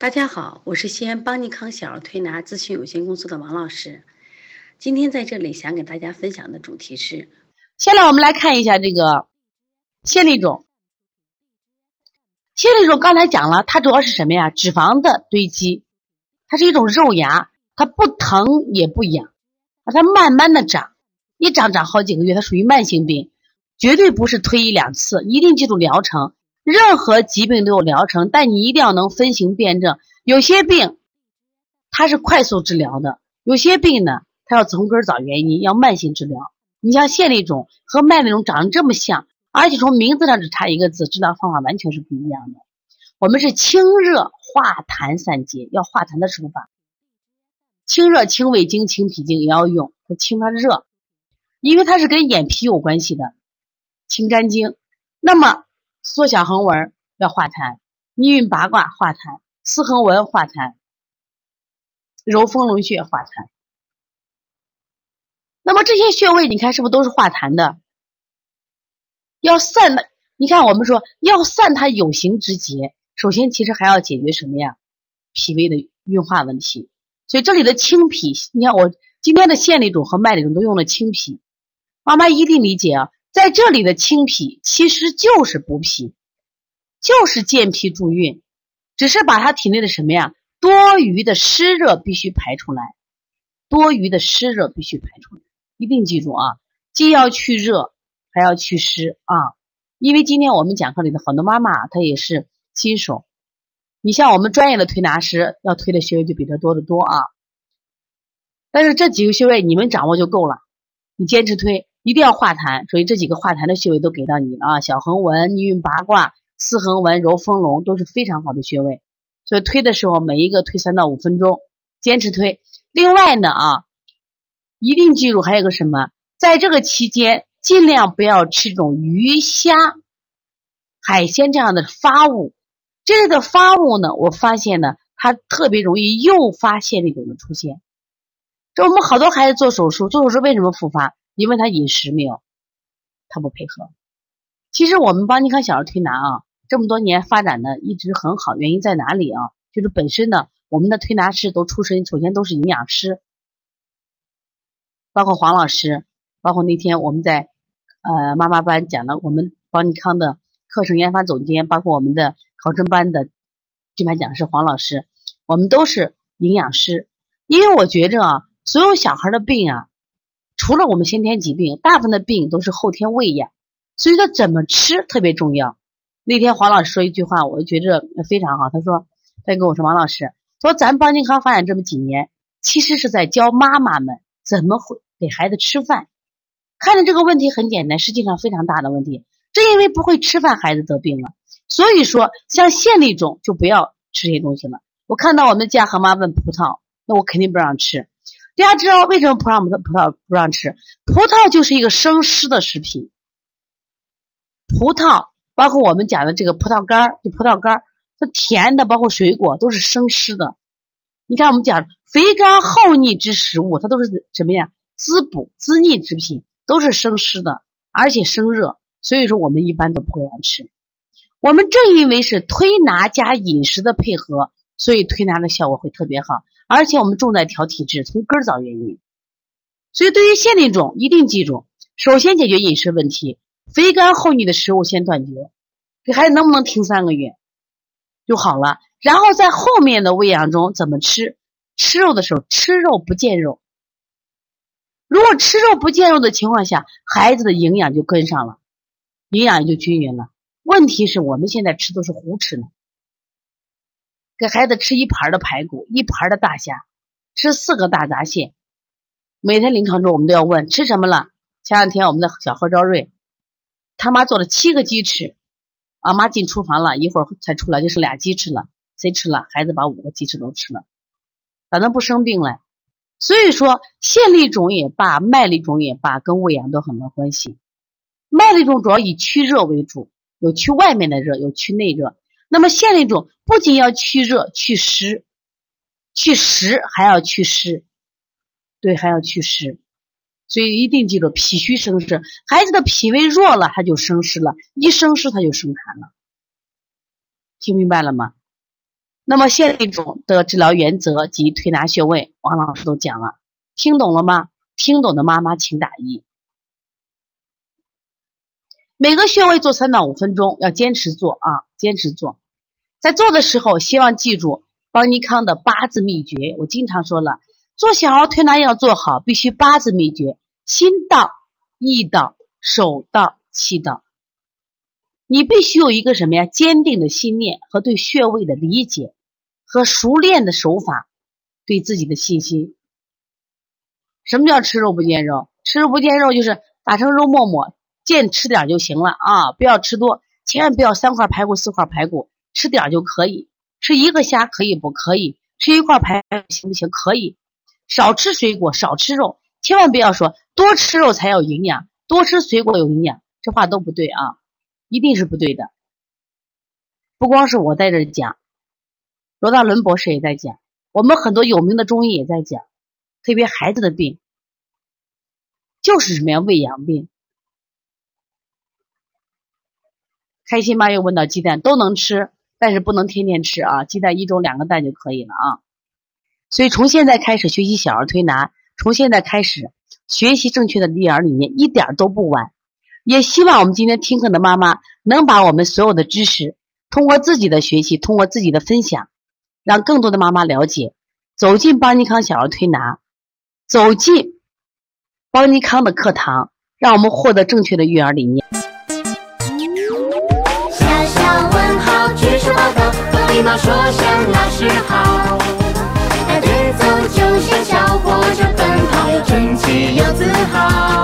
大家好，我是西安邦尼康小儿推拿咨询有限公司的王老师。今天在这里想给大家分享的主题是，先来我们来看一下这个线粒肿。线粒肿刚才讲了，它主要是什么呀？脂肪的堆积，它是一种肉芽，它不疼也不痒，它慢慢的长，一长长好几个月，它属于慢性病，绝对不是推一两次，一定记住疗程。任何疾病都有疗程，但你一定要能分型辨证。有些病它是快速治疗的，有些病呢，它要从根找原因，要慢性治疗。你像线粒肿和麦粒肿长得这么像，而且从名字上只差一个字，治疗方法完全是不一样的。我们是清热化痰散结，要化痰的手法。清热清胃经、清脾经也要用，它清它热，因为它是跟眼皮有关系的，清肝经。那么缩小横纹要化痰，逆运八卦化痰，四横纹化痰，揉丰隆穴化痰。那么这些穴位，你看是不是都是化痰的？要散的，你看我们说要散它有形之结，首先其实还要解决什么呀？脾胃的运化问题。所以这里的清脾，你看我今天的线粒肿和脉粒肿都用了清脾，妈妈一定理解啊。在这里的清脾其实就是补脾，就是健脾助运，只是把他体内的什么呀多余的湿热必须排出来，多余的湿热必须排出来，一定记住啊，既要去热还要去湿啊。因为今天我们讲课里的很多妈妈她也是新手，你像我们专业的推拿师要推的穴位就比她多得多啊。但是这几个穴位你们掌握就够了，你坚持推。一定要化痰，所以这几个化痰的穴位都给到你了啊！小横纹、逆运八卦、四横纹、揉丰隆都是非常好的穴位，所以推的时候每一个推三到五分钟，坚持推。另外呢啊，一定记住还有个什么，在这个期间尽量不要吃这种鱼虾、海鲜这样的发物，这类的发物呢，我发现呢，它特别容易诱发线粒肿的出现。这我们好多孩子做手术，做手术为什么复发？因为他饮食没有，他不配合。其实我们邦尼康小儿推拿啊，这么多年发展的一直很好，原因在哪里啊？就是本身呢，我们的推拿师都出身，首先都是营养师，包括黄老师，包括那天我们在呃妈妈班讲的我们邦尼康的课程研发总监，包括我们的考生班的金牌讲师黄老师，我们都是营养师。因为我觉着啊，所有小孩的病啊。除了我们先天疾病，大部分的病都是后天喂养，所以说怎么吃特别重要。那天黄老师说一句话，我就觉着非常好。他说：“他跟我说，王老师说，咱邦尼康发展这么几年，其实是在教妈妈们怎么会给孩子吃饭。看着这个问题很简单，实际上非常大的问题。正因为不会吃饭，孩子得病了。所以说，像线粒肿就不要吃这些东西了。我看到我们家和妈问葡萄，那我肯定不让吃。”大家知道为什么葡萄葡萄不让吃？葡萄就是一个生湿的食品。葡萄包括我们讲的这个葡萄干儿就葡萄干儿它甜的，包括水果都是生湿的。你看我们讲肥甘厚腻之食物，它都是什么呀？滋补滋腻之品，都是生湿的，而且生热，所以说我们一般都不会让吃。我们正因为是推拿加饮食的配合，所以推拿的效果会特别好。而且我们重在调体质，从根儿找原因。所以对于线粒肿，一定记住，首先解决饮食问题，肥甘厚腻的食物先断绝，给孩子能不能停三个月就好了。然后在后面的喂养中怎么吃？吃肉的时候吃肉不见肉。如果吃肉不见肉的情况下，孩子的营养就跟上了，营养也就均匀了。问题是我们现在吃都是胡吃呢。给孩子吃一盘的排骨，一盘的大虾，吃四个大闸蟹。每天临床中我们都要问吃什么了。前两天我们的小何昭瑞，他妈做了七个鸡翅，俺妈进厨房了一会儿才出来，就剩俩鸡翅了。谁吃了？孩子把五个鸡翅都吃了，咋能不生病嘞？所以说，线粒肿也罢，麦粒肿也罢，跟喂养都很多关系。麦粒肿主要以驱热为主，有驱外面的热，有驱内热。那么线粒肿不仅要去热、去湿、去湿，还要去湿，对，还要去湿，所以一定记住脾虚生湿。孩子的脾胃弱了，他就生湿了，一生湿他就生痰了，听明白了吗？那么现一种的治疗原则及推拿穴位，王老师都讲了，听懂了吗？听懂的妈妈请打一。每个穴位做三到五分钟，要坚持做啊，坚持做。在做的时候，希望记住邦尼康的八字秘诀。我经常说了，做小儿推拿要做好，必须八字秘诀：心到、意到、手到、气到。你必须有一个什么呀？坚定的信念和对穴位的理解。和熟练的手法，对自己的信心。什么叫吃肉不见肉？吃肉不见肉就是打成肉沫沫，见吃点就行了啊！不要吃多，千万不要三块排骨四块排骨，吃点就可以。吃一个虾可以不可以？吃一块排行不行？可以。少吃水果，少吃肉，千万不要说多吃肉才有营养，多吃水果有营养，这话都不对啊，一定是不对的。不光是我在这讲。罗大伦博士也在讲，我们很多有名的中医也在讲，特别孩子的病，就是什么呀？胃阳病。开心妈又问到鸡蛋都能吃，但是不能天天吃啊，鸡蛋一周两个蛋就可以了啊。所以从现在开始学习小儿推拿，从现在开始学习正确的育儿理念，一点都不晚。也希望我们今天听课的妈妈能把我们所有的知识，通过自己的学习，通过自己的分享。让更多的妈妈了解，走进邦尼康小儿推拿，走进邦尼康的课堂，让我们获得正确的育儿理念。礼貌说声老师好排队走就像小火车奔跑又整齐又自豪。